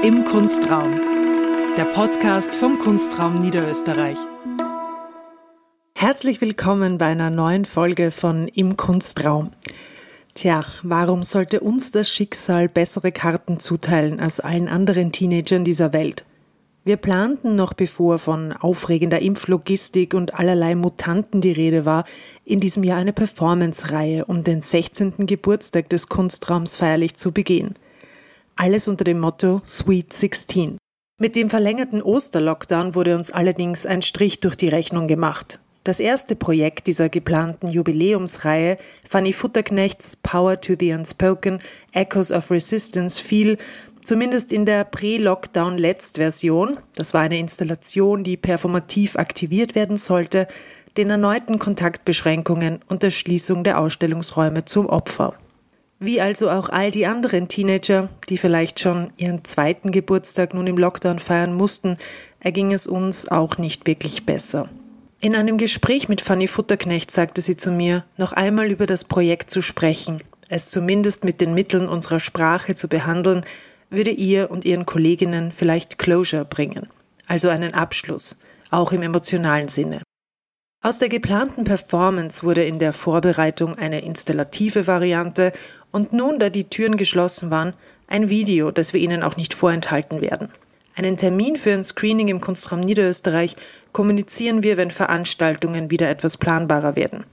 Im Kunstraum, der Podcast vom Kunstraum Niederösterreich. Herzlich willkommen bei einer neuen Folge von Im Kunstraum. Tja, warum sollte uns das Schicksal bessere Karten zuteilen als allen anderen Teenagern dieser Welt? Wir planten noch bevor von aufregender Impflogistik und allerlei Mutanten die Rede war, in diesem Jahr eine Performance-Reihe, um den 16. Geburtstag des Kunstraums feierlich zu begehen. Alles unter dem Motto Sweet 16. Mit dem verlängerten Osterlockdown wurde uns allerdings ein Strich durch die Rechnung gemacht. Das erste Projekt dieser geplanten Jubiläumsreihe, Fanny Futterknechts Power to the Unspoken, Echoes of Resistance, fiel Zumindest in der Pre-Lockdown-Letzt-Version, das war eine Installation, die performativ aktiviert werden sollte, den erneuten Kontaktbeschränkungen und der Schließung der Ausstellungsräume zum Opfer. Wie also auch all die anderen Teenager, die vielleicht schon ihren zweiten Geburtstag nun im Lockdown feiern mussten, erging es uns auch nicht wirklich besser. In einem Gespräch mit Fanny Futterknecht sagte sie zu mir, noch einmal über das Projekt zu sprechen, es zumindest mit den Mitteln unserer Sprache zu behandeln würde ihr und ihren Kolleginnen vielleicht Closure bringen, also einen Abschluss, auch im emotionalen Sinne. Aus der geplanten Performance wurde in der Vorbereitung eine installative Variante und nun, da die Türen geschlossen waren, ein Video, das wir Ihnen auch nicht vorenthalten werden. Einen Termin für ein Screening im Kunstraum Niederösterreich kommunizieren wir, wenn Veranstaltungen wieder etwas planbarer werden.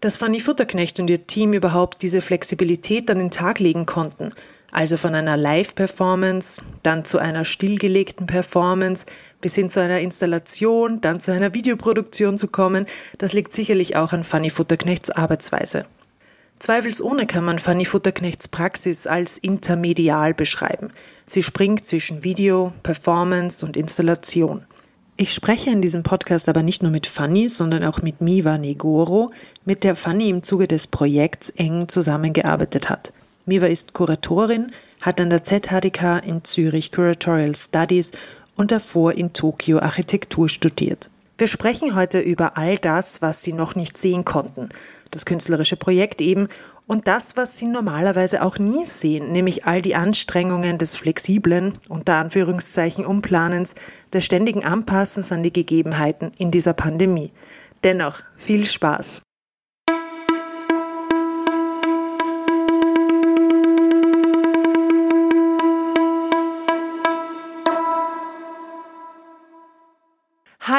Dass Fanny Futterknecht und ihr Team überhaupt diese Flexibilität an den Tag legen konnten, also von einer Live-Performance, dann zu einer stillgelegten Performance, bis hin zu einer Installation, dann zu einer Videoproduktion zu kommen, das liegt sicherlich auch an Fanny Futterknechts Arbeitsweise. Zweifelsohne kann man Fanny Futterknechts Praxis als intermedial beschreiben. Sie springt zwischen Video, Performance und Installation. Ich spreche in diesem Podcast aber nicht nur mit Fanny, sondern auch mit Miva Negoro, mit der Fanny im Zuge des Projekts eng zusammengearbeitet hat. Miva ist Kuratorin, hat an der ZHDK in Zürich Curatorial Studies und davor in Tokio Architektur studiert. Wir sprechen heute über all das, was Sie noch nicht sehen konnten, das künstlerische Projekt eben und das, was Sie normalerweise auch nie sehen, nämlich all die Anstrengungen des flexiblen, unter Anführungszeichen Umplanens, des ständigen Anpassens an die Gegebenheiten in dieser Pandemie. Dennoch viel Spaß.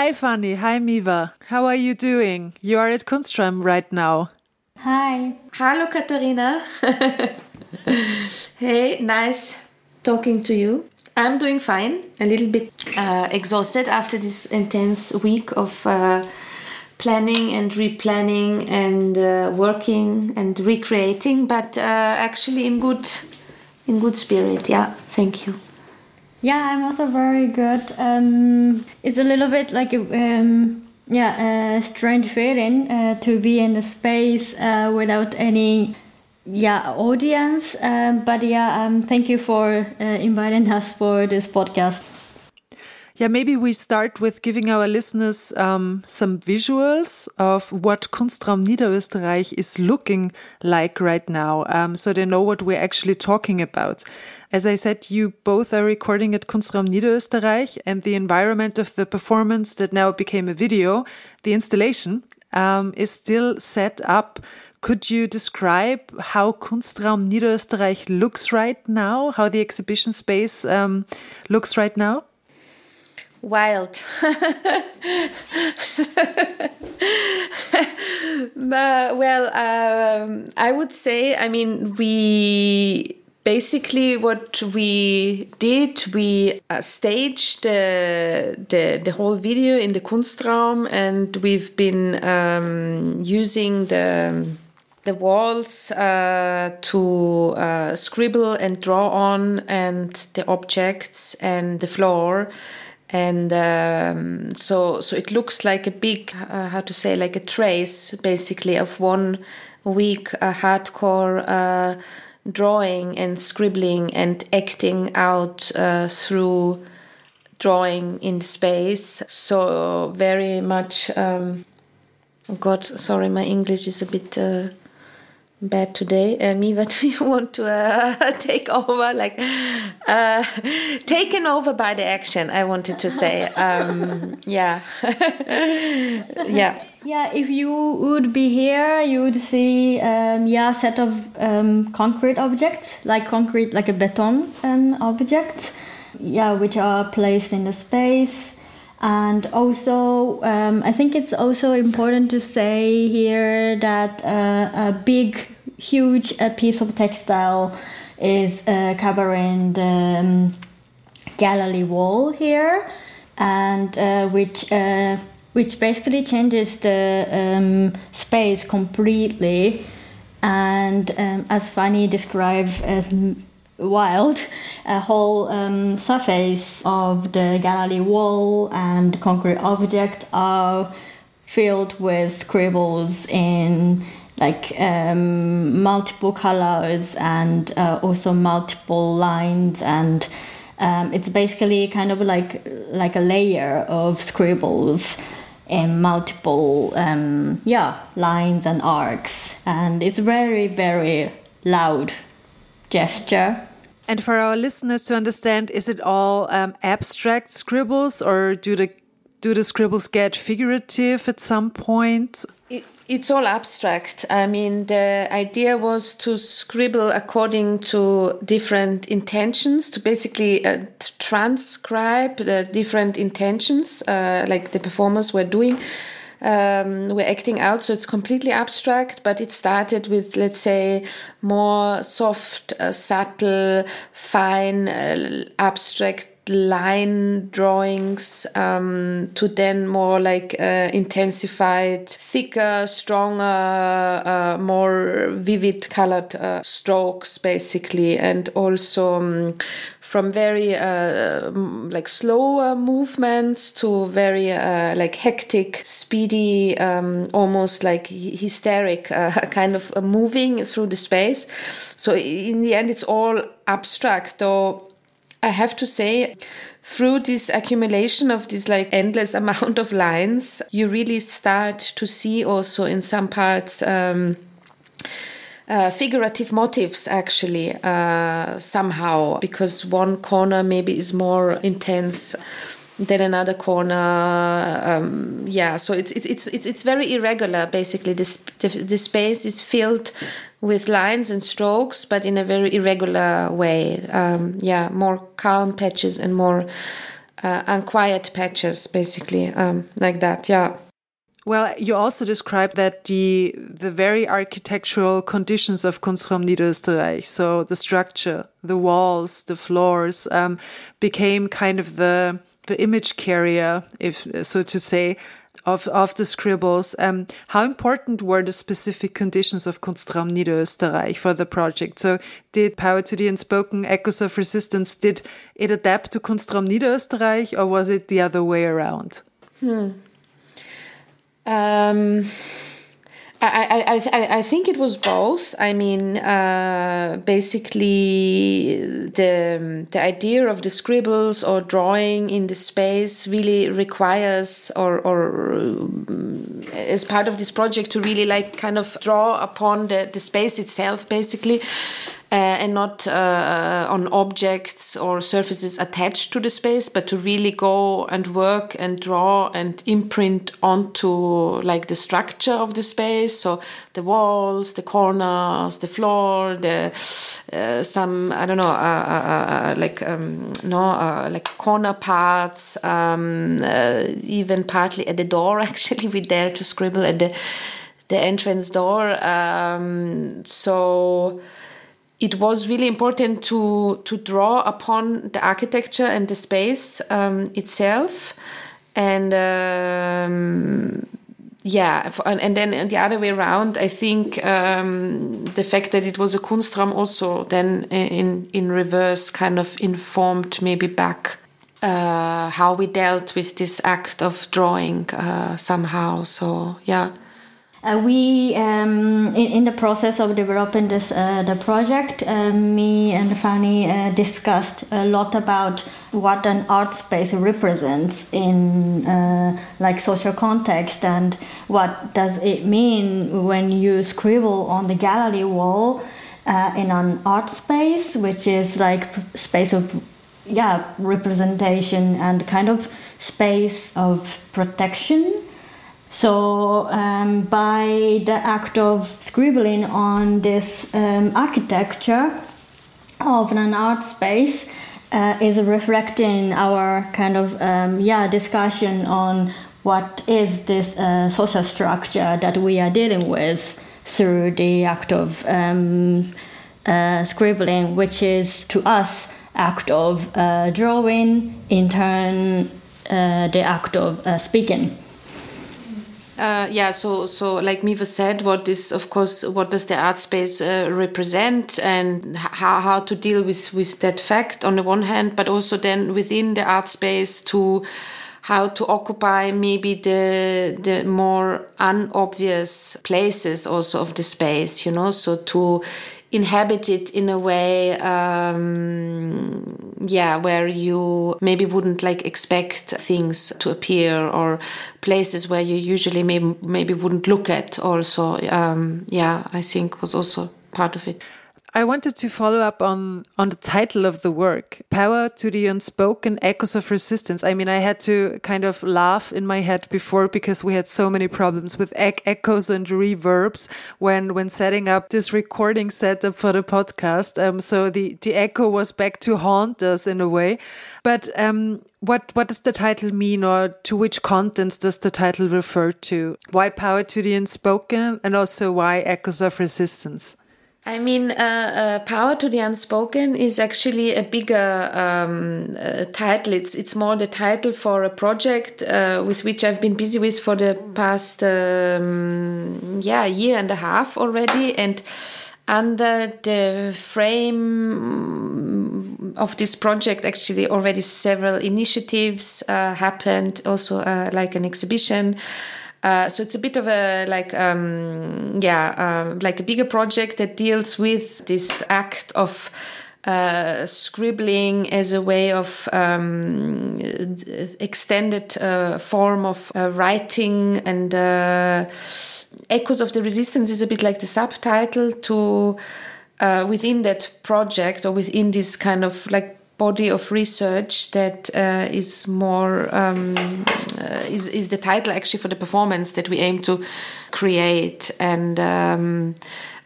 Hi, Fanny. Hi, Miva. How are you doing? You are at Kunstraum right now. Hi. Hello, Katharina. hey, nice talking to you. I'm doing fine. A little bit uh, exhausted after this intense week of uh, planning and replanning and uh, working and recreating, but uh, actually in good in good spirit. Yeah, thank you. Yeah, I'm also very good. Um, it's a little bit like a, um, yeah, a strange feeling uh, to be in a space uh, without any yeah audience. Um, but yeah, um, thank you for uh, inviting us for this podcast. Yeah, maybe we start with giving our listeners um, some visuals of what Kunstraum Niederösterreich is looking like right now, um, so they know what we're actually talking about. As I said, you both are recording at Kunstraum Niederösterreich, and the environment of the performance that now became a video, the installation, um, is still set up. Could you describe how Kunstraum Niederösterreich looks right now, how the exhibition space um, looks right now? Wild. but, well, um, I would say, I mean, we basically what we did, we uh, staged the, the, the whole video in the Kunstraum, and we've been um, using the the walls uh, to uh, scribble and draw on, and the objects and the floor and um, so so it looks like a big uh, how to say like a trace basically of one week uh, hardcore uh, drawing and scribbling and acting out uh, through drawing in space. So very much um, god sorry my english is a bit uh, bad today, uh, me, but we want to uh, take over, like uh, taken over by the action. I wanted to say, um, yeah, yeah. Yeah, if you would be here, you would see, um, yeah, set of um, concrete objects, like concrete, like a beton um, object, yeah, which are placed in the space. And also, um, I think it's also important to say here that uh, a big, huge uh, piece of textile is uh, covering the um, gallery wall here, and uh, which uh, which basically changes the um, space completely. And um, as Fanny described, um, wild, a whole um, surface of the gallery wall and concrete object are filled with scribbles in like um, multiple colors and uh, also multiple lines and um, it's basically kind of like like a layer of scribbles in multiple um, yeah lines and arcs. And it's very very loud gesture and for our listeners to understand, is it all um, abstract scribbles or do the do the scribbles get figurative at some point? It, it's all abstract. I mean, the idea was to scribble according to different intentions, to basically uh, transcribe the different intentions, uh, like the performers were doing um, we're acting out. So it's completely abstract, but it started with, let's say, more soft, uh, subtle, fine, uh, abstract line drawings um, to then more like uh, intensified, thicker, stronger, uh, more vivid colored uh, strokes, basically, and also um, from very uh, like slower movements to very uh, like hectic, speedy, um, almost like hysteric uh, kind of moving through the space. So in the end, it's all abstract, though I have to say, through this accumulation of this like endless amount of lines, you really start to see also in some parts um, uh, figurative motives actually uh, somehow because one corner maybe is more intense than another corner. Um, yeah, so it's it's it's it's very irregular. Basically, this the, the space is filled with lines and strokes, but in a very irregular way. Um, yeah, more calm patches and more uh, unquiet patches, basically, um, like that. Yeah. Well, you also described that the the very architectural conditions of Kunstraum Niederösterreich, so the structure, the walls, the floors, um, became kind of the the image carrier, if so to say, of, of the scribbles. Um, how important were the specific conditions of Kunstraum Niederösterreich for the project? So, did Power to the Unspoken Echoes of Resistance, did it adapt to Kunstraum Niederösterreich or was it the other way around? Hmm. Um, I, I, I, I think it was both. I mean, uh, basically, the the idea of the scribbles or drawing in the space really requires, or or um, as part of this project, to really like kind of draw upon the the space itself, basically and not uh, on objects or surfaces attached to the space, but to really go and work and draw and imprint onto like the structure of the space. So the walls, the corners, the floor, the uh, some I don't know, uh, uh, uh, like um, no, like corner parts, um, even partly at the door. Actually, we dare to scribble at the the entrance door. Um, so it was really important to to draw upon the architecture and the space um, itself, and um, yeah, and then and the other way around. I think um, the fact that it was a Kunstraum also then in in reverse kind of informed maybe back uh, how we dealt with this act of drawing uh, somehow. So yeah. Uh, we, um, in, in, the process of developing this uh, the project, uh, me and Fanny uh, discussed a lot about what an art space represents in uh, like social context and what does it mean when you scribble on the gallery wall uh, in an art space, which is like space of yeah representation and kind of space of protection so, um, by the act of scribbling on this um, architecture of an art space, uh, is reflecting our kind of um, yeah discussion on what is this uh, social structure that we are dealing with through the act of um, uh, scribbling, which is to us act of uh, drawing, in turn uh, the act of uh, speaking. Uh, yeah, so so like Miva said, what is of course what does the art space uh, represent, and how how to deal with with that fact on the one hand, but also then within the art space to how to occupy maybe the the more unobvious places also of the space, you know, so to inhabit it in a way um, yeah where you maybe wouldn't like expect things to appear or places where you usually maybe maybe wouldn't look at also. Um, yeah i think was also part of it I wanted to follow up on on the title of the work, "Power to the Unspoken: Echoes of Resistance." I mean, I had to kind of laugh in my head before because we had so many problems with echoes and reverbs when when setting up this recording setup for the podcast. Um, so the the echo was back to haunt us in a way. But um, what what does the title mean, or to which contents does the title refer to? Why power to the unspoken, and also why echoes of resistance? I mean, uh, uh, "Power to the Unspoken" is actually a bigger um, uh, title. It's it's more the title for a project uh, with which I've been busy with for the past um, yeah year and a half already, and under the frame of this project, actually already several initiatives uh, happened. Also, uh, like an exhibition. Uh, so it's a bit of a like um, yeah uh, like a bigger project that deals with this act of uh, scribbling as a way of um, extended uh, form of writing and echoes of the resistance is a bit like the subtitle to within that project or within this kind of like body of research that uh, is more um, uh, is is the title actually for the performance that we aim to create. And um,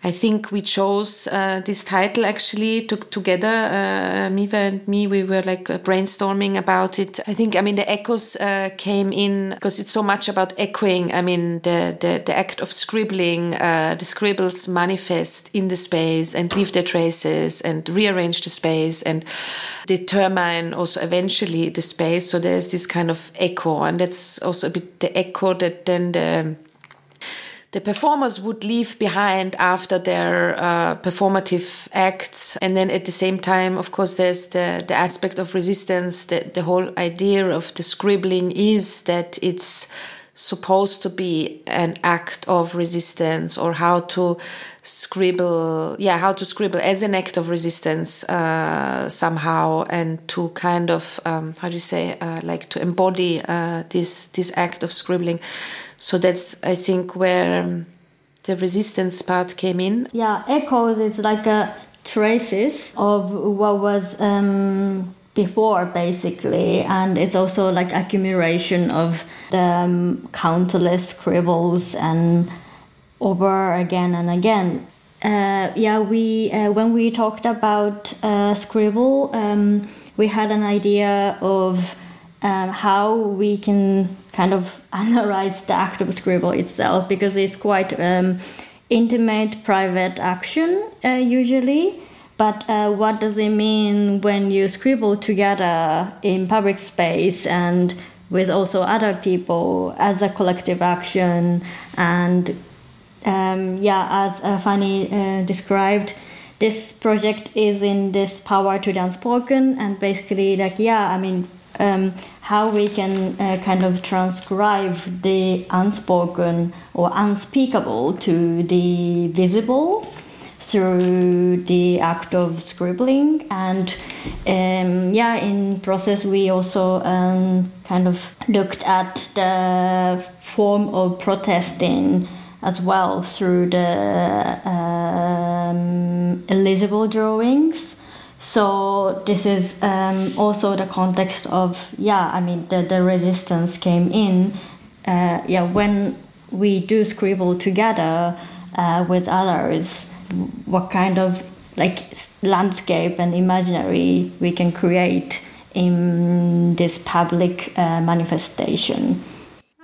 I think we chose uh, this title actually to, together. Uh, Miva and me, we were like uh, brainstorming about it. I think, I mean, the echoes uh, came in because it's so much about echoing. I mean, the the, the act of scribbling, uh, the scribbles manifest in the space and leave their traces and rearrange the space and determine also eventually the space. So there's this kind of echo, and that's also a bit the echo that then the the performers would leave behind after their uh, performative acts. And then at the same time, of course, there's the, the aspect of resistance. The, the whole idea of the scribbling is that it's supposed to be an act of resistance or how to scribble yeah how to scribble as an act of resistance uh, somehow and to kind of um, how do you say uh, like to embody uh, this this act of scribbling so that's I think where um, the resistance part came in. Yeah, echoes is like a traces of what was um, before basically and it's also like accumulation of the um, countless scribbles and over again and again uh, yeah we uh, when we talked about uh, scribble um, we had an idea of um, how we can kind of analyze the act of scribble itself because it's quite um, intimate, private action uh, usually. But uh, what does it mean when you scribble together in public space and with also other people as a collective action? And um, yeah, as uh, Fanny uh, described, this project is in this power to the unspoken, and basically, like, yeah, I mean, um, how we can uh, kind of transcribe the unspoken or unspeakable to the visible through the act of scribbling. And um, yeah in process we also um, kind of looked at the form of protesting as well through the um, drawings so this is um, also the context of yeah i mean the, the resistance came in uh, yeah when we do scribble together uh, with others what kind of like landscape and imaginary we can create in this public uh, manifestation.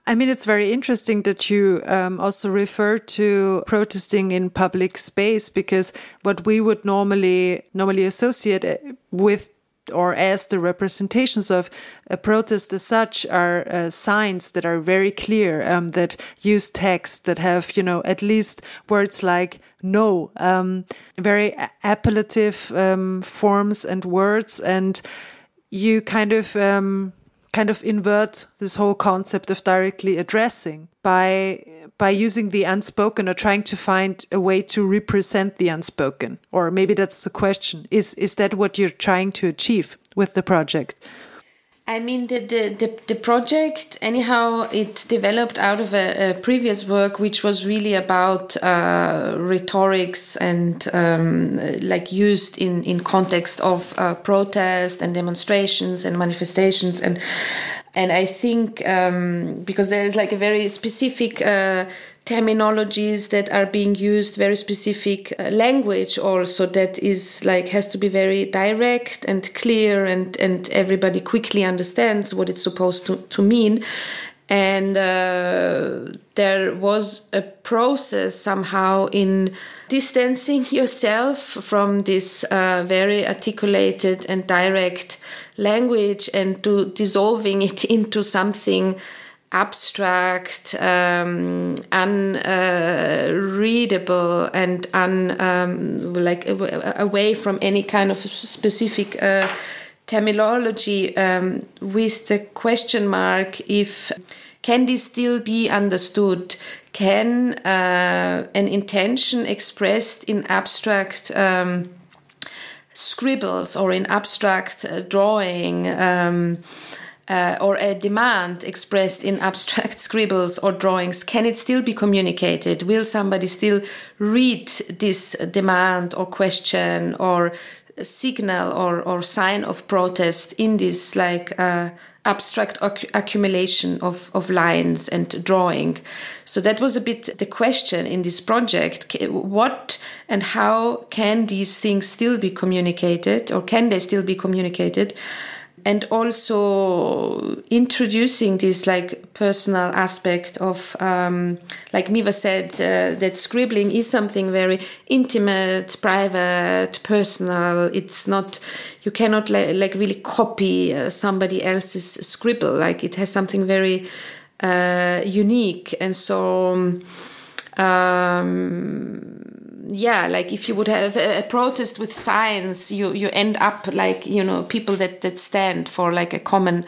I mean, it's very interesting that you um, also refer to protesting in public space because what we would normally normally associate uh, with or as the representations of a protest as such are uh, signs that are very clear, um, that use text, that have, you know, at least words like no, um, very appellative um, forms and words. And you kind of, um, kind of invert this whole concept of directly addressing by by using the unspoken or trying to find a way to represent the unspoken. Or maybe that's the question. Is is that what you're trying to achieve with the project I mean, the, the, the, the, project, anyhow, it developed out of a, a previous work which was really about uh, rhetorics and um, like used in, in context of uh, protest and demonstrations and manifestations. And, and I think um, because there is like a very specific uh, terminologies that are being used, very specific uh, language also that is like has to be very direct and clear and, and everybody quickly understands what it's supposed to, to mean. And uh, there was a process somehow in distancing yourself from this uh, very articulated and direct language and to dissolving it into something abstract, um, unreadable, uh, and un um, like away from any kind of specific uh, terminology, um, with the question mark if can this still be understood? Can uh, an intention expressed in abstract um, scribbles or in abstract uh, drawing? Uh, or a demand expressed in abstract scribbles or drawings, can it still be communicated? Will somebody still read this demand or question or signal or, or sign of protest in this like uh, abstract accumulation of, of lines and drawing? So that was a bit the question in this project. What and how can these things still be communicated or can they still be communicated? And also introducing this like personal aspect of um, like miva said uh, that scribbling is something very intimate private personal. It's not you cannot like really copy uh, somebody else's scribble. Like it has something very uh, unique. And so um, yeah, like if you would have a, a, protest with signs, you you end up like you know people that that stand for like a common.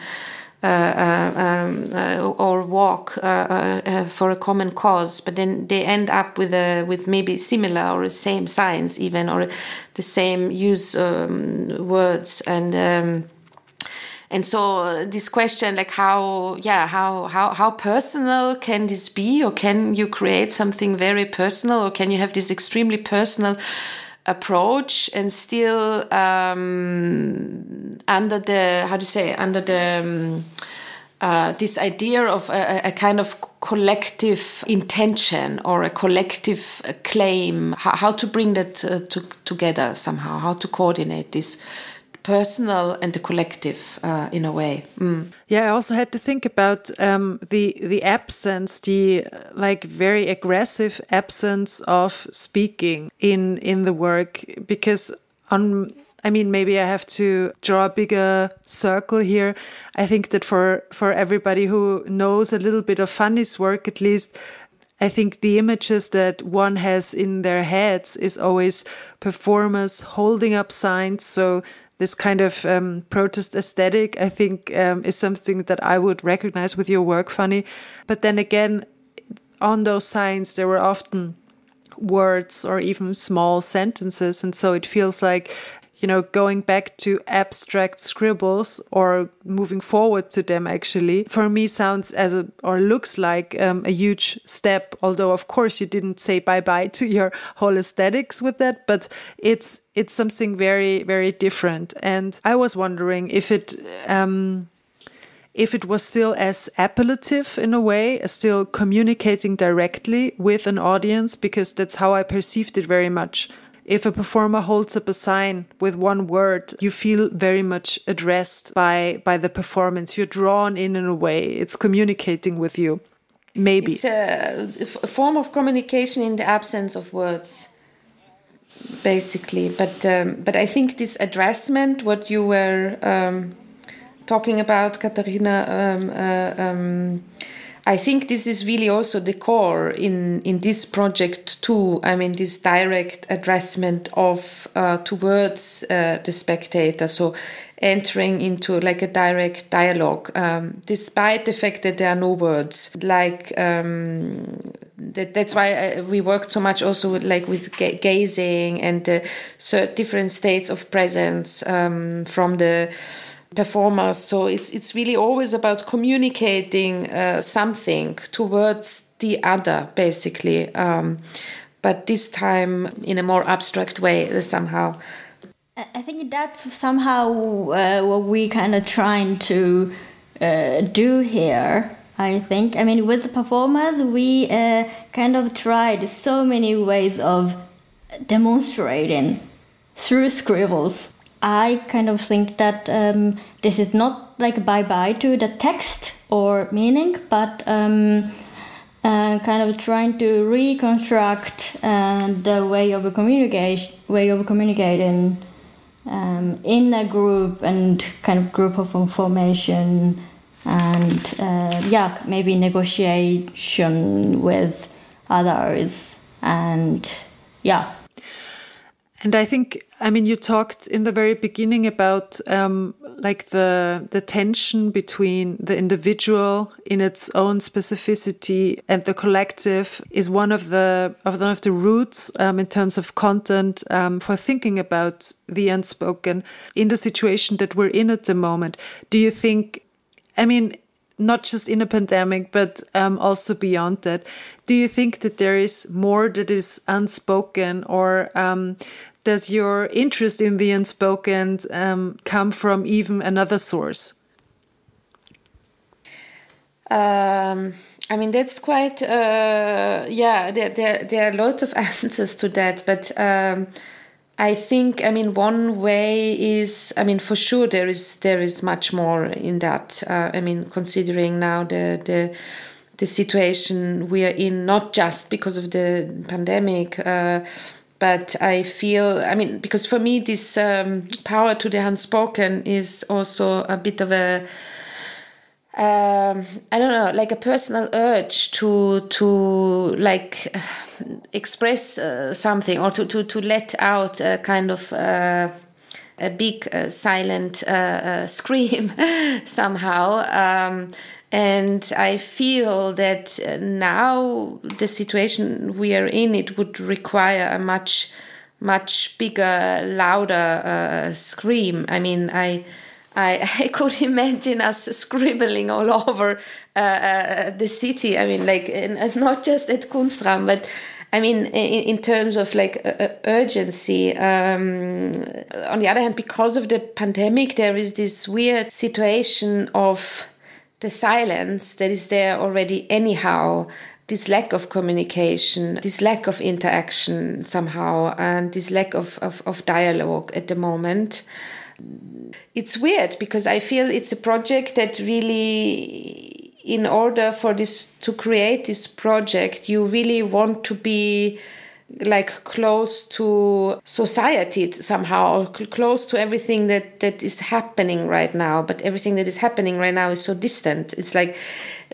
Uh, uh, um, uh, or walk uh, uh, uh, for a common cause, but then they end up with a with maybe similar or the same signs even or the same use um, words and um, and so uh, this question like how yeah how how how personal can this be? Or can you create something very personal? Or can you have this extremely personal approach and still um, under the how do you say under the um, uh, this idea of a, a, kind of collective intention or a collective claim, how, how to bring that uh, to, together somehow, how to coordinate this personal and the collective uh, in a way. Mm. Yeah, I also had to think about um, the the absence, the like very aggressive absence of speaking in in the work because on. I mean, maybe I have to draw a bigger circle here. I think that for for everybody who knows a little bit of Fanny's work, at least, I think the images that one has in their heads is always performers holding up signs. So this kind of um, protest aesthetic, I think, um, is something that I would recognize with your work, Fanny. But then again, on those signs, there were often words or even small sentences. And so it feels like you know, going back to abstract scribbles or moving forward to them actually, for me sounds as a, or looks like um, a huge step. Although, of course, you didn't say bye bye to your whole aesthetics with that, but it's, it's something very, very different. And I was wondering if it, um, if it was still as appellative in a way, still communicating directly with an audience, because that's how I perceived it very much if a performer holds up a sign with one word, you feel very much addressed by, by the performance. You're drawn in in a way. It's communicating with you. Maybe. It's a, a form of communication in the absence of words, basically. But, um, but I think this addressment, what you were um, talking about, Katharina, um, uh, um, I think this is really also the core in in this project too. I mean, this direct addressment of uh, towards uh, the spectator. So entering into like a direct dialogue, um, despite the fact that there are no words. Like um, that, that's why I, uh, we worked so much also with, like with ga gazing and uh, different states of presence um, from the performers. So it's it's really always about communicating uh, something towards the other, basically. Um, but this time in a more abstract way uh, somehow. I think that's somehow uh, what we kind of trying to uh, do here. I think. I mean, with the performers, we uh, kind of tried so many ways of demonstrating through scribbles I kind of think that um, this is not like bye bye to the text or meaning, but um, uh, kind of trying to reconstruct uh, the way of communication, way of communicating um, in a group and kind of group of information, and uh, yeah, maybe negotiation with others, and yeah. And I think, I mean, you talked in the very beginning about um, like the the tension between the individual in its own specificity and the collective is one of the of one of the roots um, in terms of content um, for thinking about the unspoken in the situation that we're in at the moment. Do you think? I mean, not just in a pandemic, but um, also beyond that. Do you think that there is more that is unspoken, or um, does your interest in the unspoken um, come from even another source? Um, I mean, that's quite, uh, yeah, there, there, there are lots of answers to that, but um, I think, I mean, one way is, I mean, for sure there is there is much more in that. Uh, I mean, considering now the the the situation we are in, not just because of the pandemic. Uh, but I feel, I mean, because for me, this um, power to the unspoken is also a bit of a, um, I don't know, like a personal urge to to like express uh, something or to, to to let out a kind of uh, a big uh, silent uh, uh, scream somehow. Um, and I feel that uh, now the situation we are in, it would require a much, much bigger, louder uh, scream. I mean, I, I, I could imagine us scribbling all over uh, uh, the city. I mean, like, not just at Kunstraum, but I mean, in, in terms of like uh, urgency. Um, on the other hand, because of the pandemic, there is this weird situation of the silence that is there already anyhow this lack of communication, this lack of interaction somehow, and this lack of, of, of, dialogue at the moment. It's weird because I feel it's a project that really, in order for this to create this project, you really want to be like close to society somehow close to everything that that is happening right now. But everything that is happening right now is so distant. It's like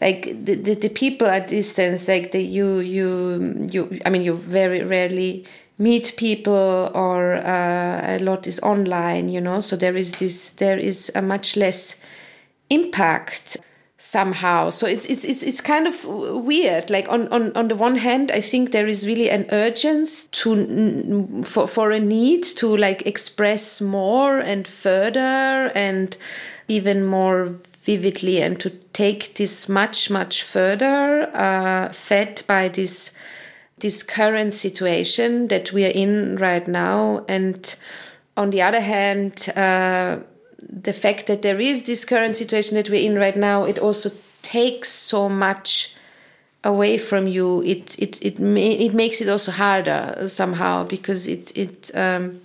like the, the, the people at distance like the you you you i mean you very rarely meet people or uh, a lot is online you know? So there is this there is a much less impact somehow. So it's it's it's it's kind of weird. Like on on on the one hand i think there is really an urgency to for for a need to like express more and further and even more vividly and to take this much much further uh, fed by this this current situation that we are in right now. And on the other hand uh, the fact that there is this current situation that we're in right now, it also takes so much away from you. It it it it makes it also harder somehow because it it um,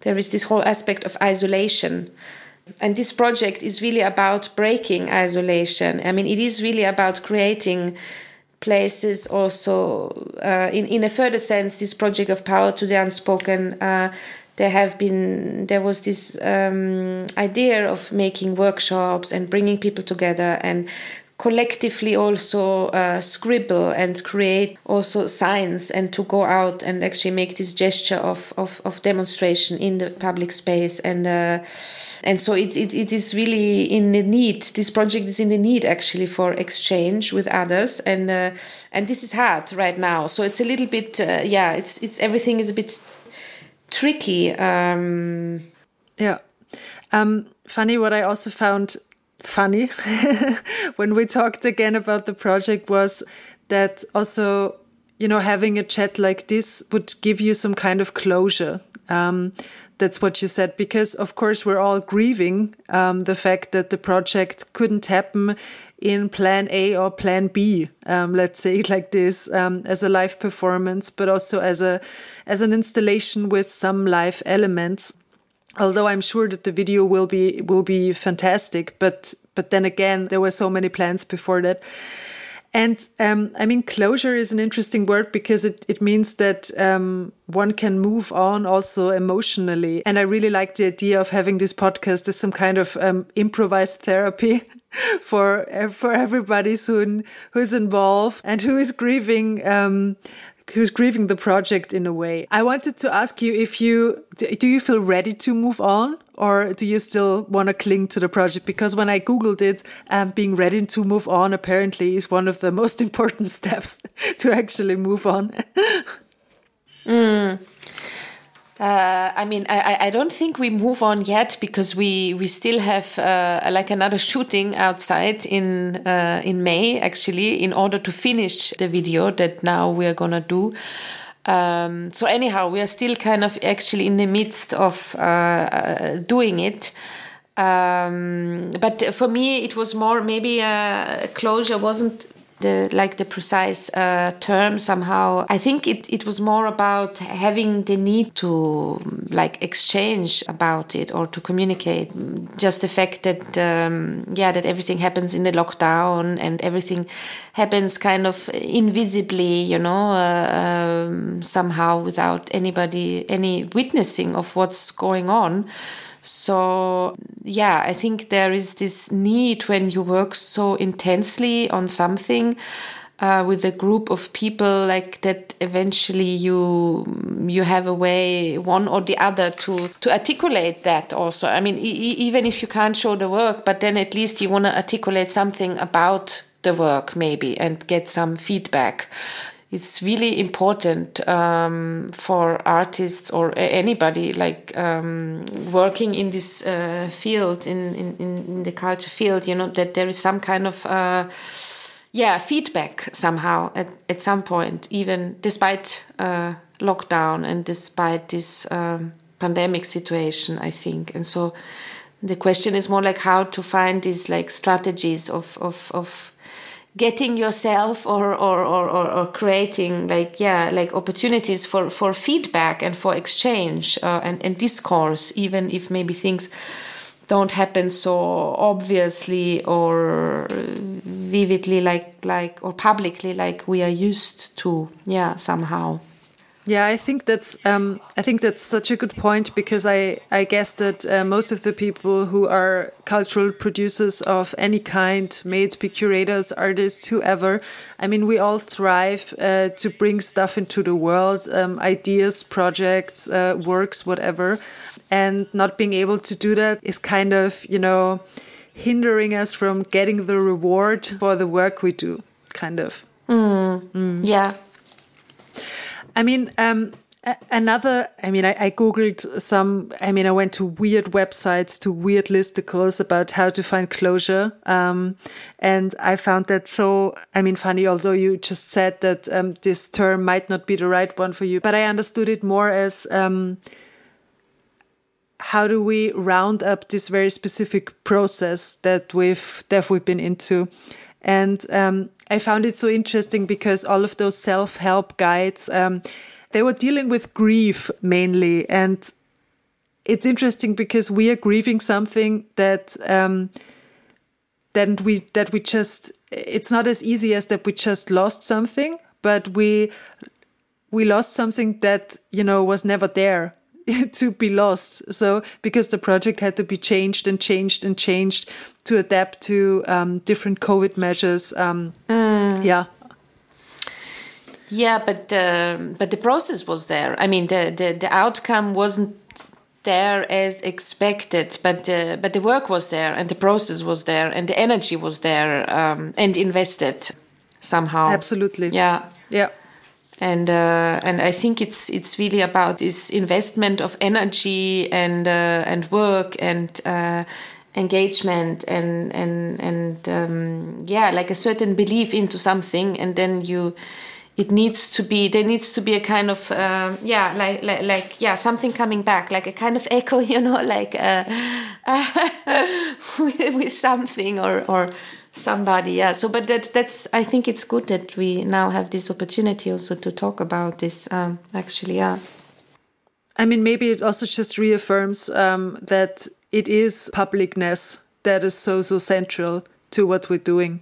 there is this whole aspect of isolation. And this project is really about breaking isolation. I mean, it is really about creating places also uh, in in a further sense this project of power to the unspoken uh, there have been there was this um, idea of making workshops and bringing people together and collectively also uh, scribble and create also signs and to go out and actually make this gesture of, of, of demonstration in the public space. And uh, and so it, it, it is really in the need this project is in the need actually for exchange with others. And uh, and this is hard right now. So it's a little bit uh, yeah it's it's everything is a bit tricky. Um, yeah. Um, Fanny, what I also found funny when we talked again about the project was that also, you know, having a chat like this would give you some kind of closure. Um, that's what you said, because of course we're all grieving um, the fact that the project couldn't happen in plan A or plan B, um, let's say like this, um, as a live performance, but also as a as an installation with some live elements. Although I'm sure that the video will be will be fantastic, but but then again, there were so many plans before that. And um, I mean, closure is an interesting word because it, it means that um, one can move on also emotionally. And I really like the idea of having this podcast as some kind of um, improvised therapy for for everybody who who's involved and who is grieving um, who's grieving the project in a way. I wanted to ask you if you do you feel ready to move on or do you still want to cling to the project? Because when I googled it, um, being ready to move on apparently is one of the most important steps to actually move on. mm. Uh, I mean, I, I don't think we move on yet because we we still have uh, like another shooting outside in uh, in May actually in order to finish the video that now we are gonna do. Um, so anyhow, we are still kind of actually in the midst of uh, uh, doing it. Um, but for me, it was more maybe a closure wasn't the like the precise uh, term somehow. I think it, it was more about having the need to like exchange about it or to communicate. Just the fact that um, yeah that everything happens in the lockdown and everything happens kind of invisibly you know uh, um, somehow without anybody any witnessing of what's going on so, yeah, I think there is this need when you work so intensely on something. Uh, with a group of people like that eventually you you have a way one or the other to to articulate that also i mean e even if you can't show the work but then at least you want to articulate something about the work maybe and get some feedback it's really important um, for artists or anybody like um, working in this uh, field in, in, in the culture field you know that there is some kind of uh, yeah feedback somehow at, at some point even despite uh, lockdown and despite this um, pandemic situation i think. And so the question is more like how to find these like strategies of of, of getting yourself or, or, or, or, creating like yeah like opportunities for, for feedback and for exchange uh, and, and discourse even if maybe things don't happen so obviously or vividly like like or publicly like we are used to yeah somehow Yeah, I think that's um, I think that's such a good point because I I guess that uh, most of the people who are cultural producers of any kind, it be curators, artists, whoever, I mean, we all thrive uh, to bring stuff into the world, um, ideas, projects, uh, works, whatever, and not being able to do that is kind of you know hindering us from getting the reward for the work we do, kind of. Mm. Mm. Yeah. I mean, um, another, I mean, I, I, Googled some, I mean, I went to weird websites, to weird listicles about how to find closure. Um, and I found that so, I mean, Fanny, although you just said that um, this term might not be the right one for you, but I understood it more as, um, how do we round up this very specific process that we've that we've been into and um, I found it so interesting because all of those self help guides, um, they were dealing with grief mainly. And it's interesting because we are grieving something that, um, that we, that we just, it's not as easy as that we just lost something, but we, we lost something that, you know, was never there to be lost. So because the project had to be changed and changed and changed to adapt to um, different COVID measures. Um, mm. Yeah. Yeah, but uh, but the process was there. I mean, the, the, the outcome wasn't there as expected, but uh, but the work was there, and the process was there, and the energy was there, um, and invested somehow. Absolutely. Yeah. Yeah and uh, and I think it's it's really about this investment of energy and uh, and work and uh, engagement and and and um, yeah, like a certain belief into something, and then you. It needs to be. There needs to be a kind of uh, yeah, like, like like yeah, something coming back, like a kind of echo, you know, like uh, with, with something or or somebody yeah so but that that's i think it's good that we now have this opportunity also to talk about this um, actually yeah. I mean maybe it also just reaffirms um, that it is publicness that is so so central to what we're doing.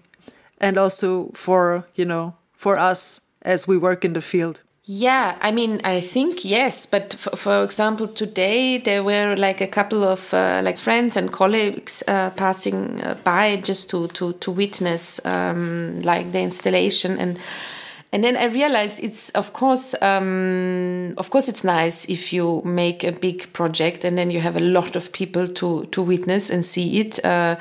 And also for you know for us as we work in the field yeah, I mean, I think yes, but for, for example, today there were like a couple of uh, like friends and colleagues uh, passing uh, by just to to to witness um, like the installation and. And then I realized it's of course, um, of course, it's nice if you make a big project and then you have a lot of people to to witness and see it. Uh,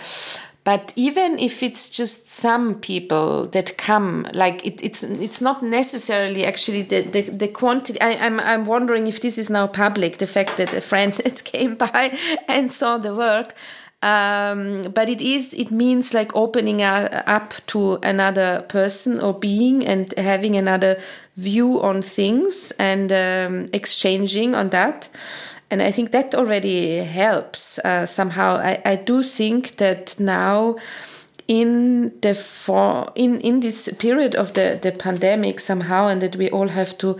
but even if it's just some people that come like it, it's it's not necessarily actually the the, the quantity I, am I'm, I'm wondering if this is now public the fact that a friend that came by and saw the work. Um, but it is it means like opening up to another person or being and having another view on things and um, exchanging on that and I think that already helps uh, somehow. I, I do think that now in the for in in this period of the the pandemic somehow and that we all have to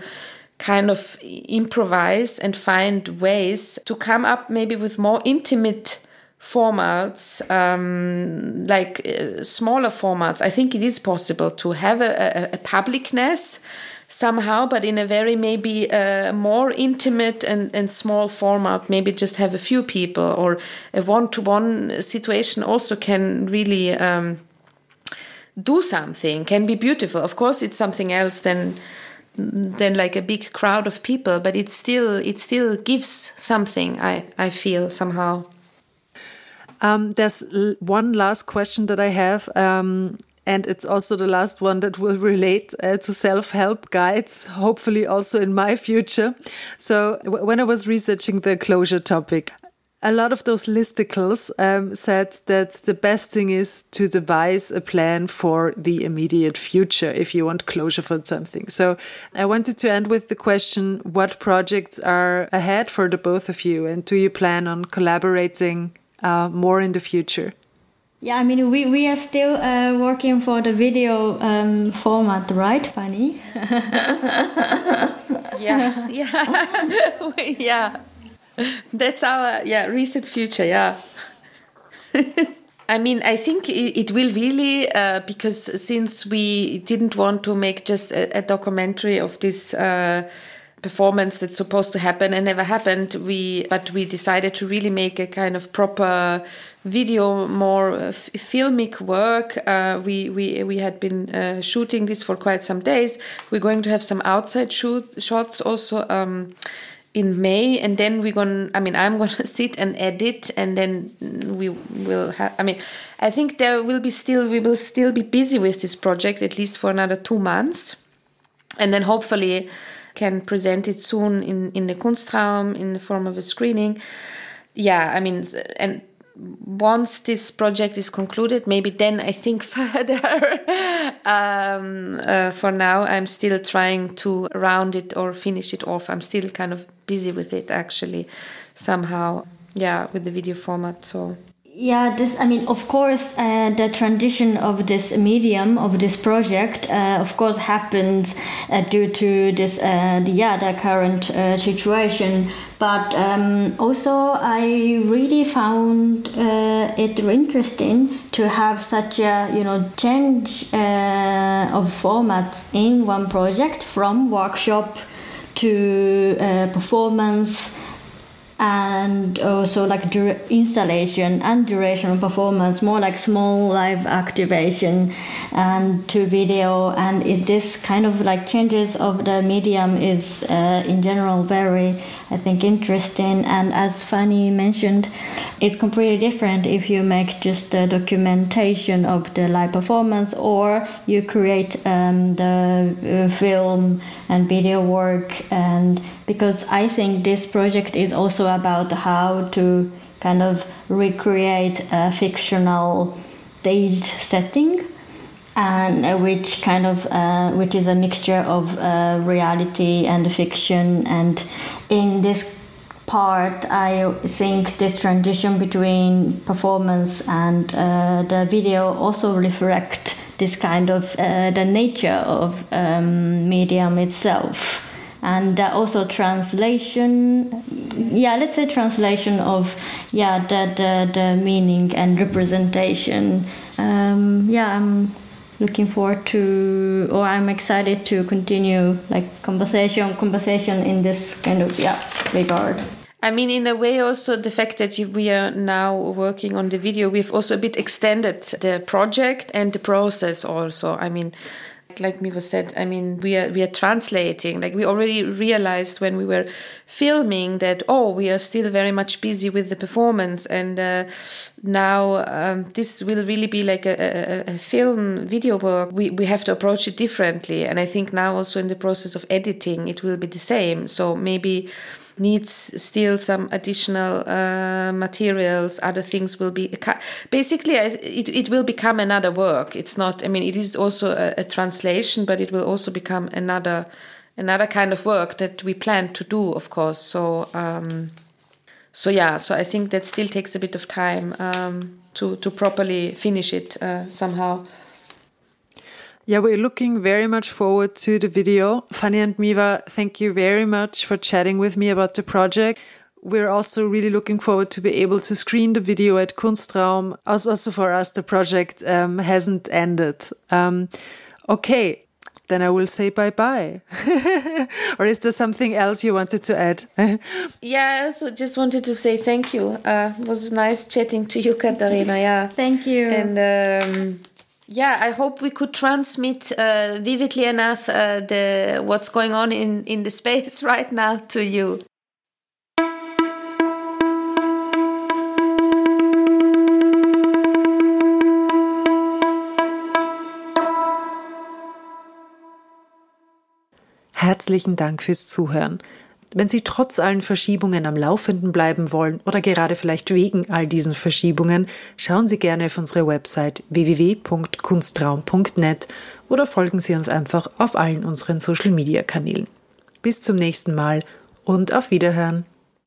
kind of improvise and find ways to come up maybe with more intimate formats um, like uh, smaller formats i think it is possible to have a, a, a publicness somehow, but in a very maybe uh, more intimate and, and small format. Maybe just have a few people or a one to one situation also can really um, do something, can be beautiful. Of course, it's something else than than like a big crowd of people, but it still it still gives something. I I feel somehow. Um, there's one last question that I have. Um, and it's also the last one that will relate uh, to self help guides, hopefully also in my future. So, when I was researching the closure topic, a lot of those listicles um, said that the best thing is to devise a plan for the immediate future if you want closure for something. So I wanted to end with the question what projects are ahead for the both of you, and do you plan on collaborating uh, more in the future? Yeah, I mean, we, we are still uh, working for the video um, format, right, Fanny? yeah, yeah, yeah. That's our yeah recent future. Yeah. I mean, I think it, will really uh, because since we didn't want to make just a, a documentary of this. Uh, performance that's supposed to happen and never happened we but we decided to really make a kind of proper video more uh, filmic work uh, we we we had been uh, shooting this for quite some days we're going to have some outside shoot shots also um, in May, and then we're gonna. I mean, I'm to sit and edit, and then we will have. I mean, I think there will be still. We will still be busy with this project at least for another two months, and then hopefully can present it soon in in the Kunstraum in the form of a screening. Yeah, I mean, and once this project is concluded, maybe then I think further. um, uh, for now, I'm still trying to round it or finish it off. I'm still kind of busy with it actually, somehow. Yeah, with the video format. So yeah this i mean of course uh, the transition of this medium of this project uh, of course happens uh, due to this uh, the, yeah the current uh, situation. But um, also i really found uh, it interesting to have such a you know change of formats in one project from workshop to performance and also like installation and duration performance more like small live activation and to video. And it, this kind of like changes of the medium is uh, in general very i think interesting. And as fanny mentioned it's completely different if you make just the documentation of the live performance or you create um, the uh, film and video work and because I think this project is also about how to kind of recreate a fictional staged setting and uh, which kind of uh, which is a mixture of uh, reality and fiction. And in this part i think this transition between performance and uh, the video also reflect this kind of uh, the nature of um, medium itself and uh, also translation yeah let's say translation of yeah the the, the meaning and representation um, yeah i'm looking forward to or i'm excited to continue like conversation conversation in this kind of yeah regard I mean, in a way, also the fact that we are now working on the video, we've also a bit extended the project and the process. Also, I mean, like Miva said, I mean, we are we are translating. Like we already realized when we were filming that oh, we are still very much busy with the performance, and uh, now um, this will really be like a, a, a, film video work. We we have to approach it differently, and I think now also in the process of editing, it will be the same. So maybe needs still some additional uh, materials other things will be basically it, it will become another work. It's not i mean it is also a, a, translation but it will also become another another kind of work that we plan to do of course. So um, so yeah so i think that still takes a bit of time um, to to properly finish it uh, somehow yeah, we're looking very much forward to the video. Fanny and Miva, thank you very much for chatting with me about the project. We're also really looking forward to be able to screen the video at Kunstraum. Also, for us, the project um, hasn't ended. Um, okay, then I will say bye bye. or is there something else you wanted to add? yeah, I also just wanted to say thank you. Uh, it was nice chatting to you, Katharina. Yeah, thank you. And um, yeah, I hope we could transmit uh, vividly enough uh, the what's going on in in the space right now to you. Herzlichen Dank fürs Zuhören. Wenn Sie trotz allen Verschiebungen am Laufenden bleiben wollen oder gerade vielleicht wegen all diesen Verschiebungen, schauen Sie gerne auf unsere Website www.kunstraum.net oder folgen Sie uns einfach auf allen unseren Social Media Kanälen. Bis zum nächsten Mal und auf Wiederhören.